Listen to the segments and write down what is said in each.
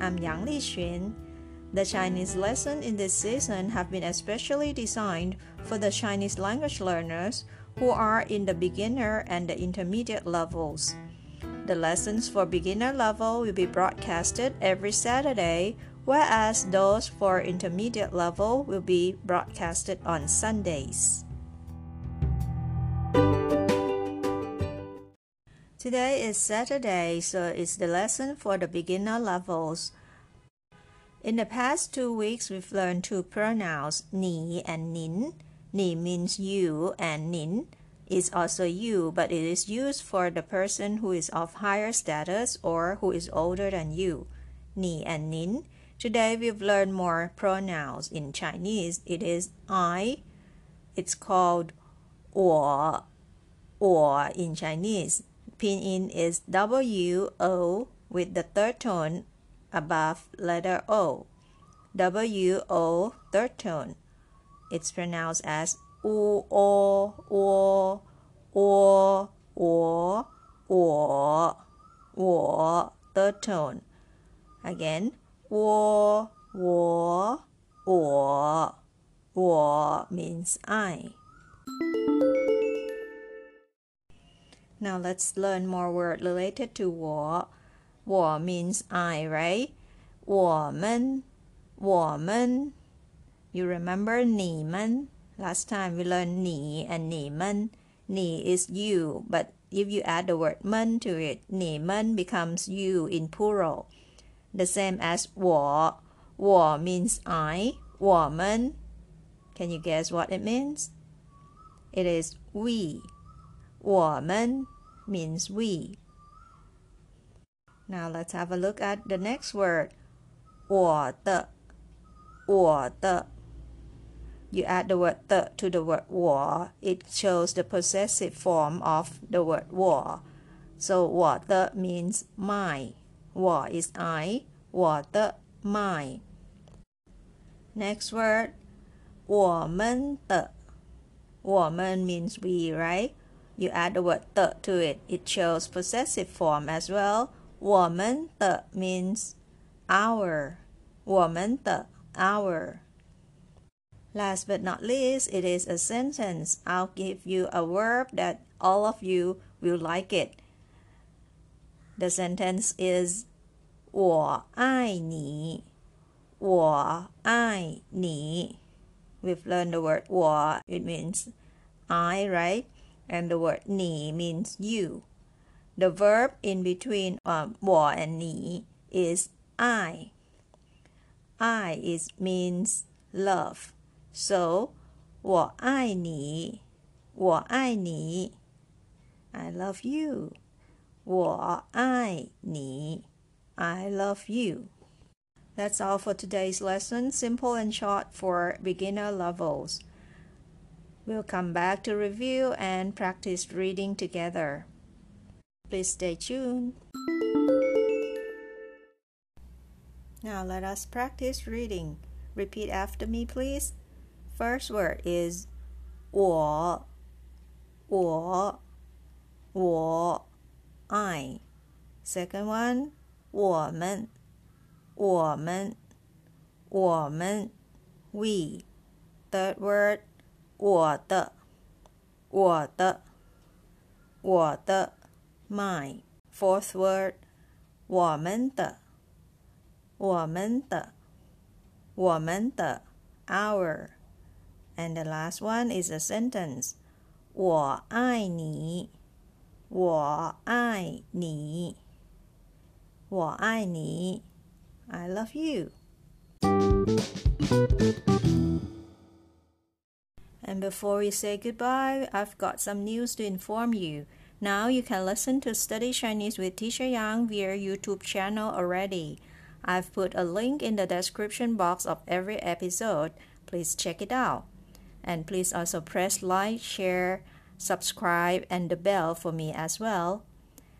I'm Yang Li Qun. The Chinese lessons in this season have been especially designed for the Chinese language learners who are in the beginner and the intermediate levels. The lessons for beginner level will be broadcasted every Saturday, whereas those for intermediate level will be broadcasted on Sundays. Today is Saturday, so it's the lesson for the beginner levels. In the past two weeks, we've learned two pronouns, ni and nin. Ni means you, and nin is also you, but it is used for the person who is of higher status or who is older than you. Ni and nin. Today, we've learned more pronouns in Chinese. It is I. It's called 我,我 in Chinese pinyin is W O with the third tone above letter O. W O third tone. It's pronounced as U O O O O O O third tone. Again, wo wo wo wo means I. Now let's learn more word related to 我.我 means I, right? 我们,我们. You remember 你们? Last time we learned 你 and 你们. 你 is you, but if you add the word 们 to it, 你们 becomes you in plural. The same as 我.我 means I. 我们. Can you guess what it means? It is we. 我们 means we. Now let's have a look at the next word. 我的,我的. You add the word the to the word 我, it shows the possessive form of the word 我. So 我的 means my. 我 is I. 我的 my. Next word 我们的.我们 means we, right? You add the word the to it. It shows possessive form as well. 我们的 means our. 我们的 our. Last but not least, it is a sentence. I'll give you a verb that all of you will like it. The sentence is 我爱你.我爱你. We've learned the word 我. It means I, right? and the word 你 means you. The verb in between um, 我 and 你 is I. I is means love. So 我爱你,我爱你. I love you. 我爱你. I love you. That's all for today's lesson. Simple and short for beginner levels. We'll come back to review and practice reading together. Please stay tuned. Now let us practice reading. Repeat after me, please. First word is 我,我,我, I. Second one, 我们,我们,我们, we. Third word, 我的，我的，我的，my fourth word，我们的，我们的，我们的，our，and the last one is a sentence，我爱你，我爱你，我爱你，I love you。 And before we say goodbye, I've got some news to inform you. Now you can listen to Study Chinese with Teacher Yang via YouTube channel already. I've put a link in the description box of every episode. Please check it out. And please also press like, share, subscribe, and the bell for me as well.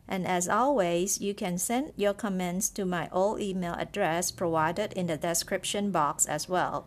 And as always, you can send your comments to my old email address provided in the description box as well.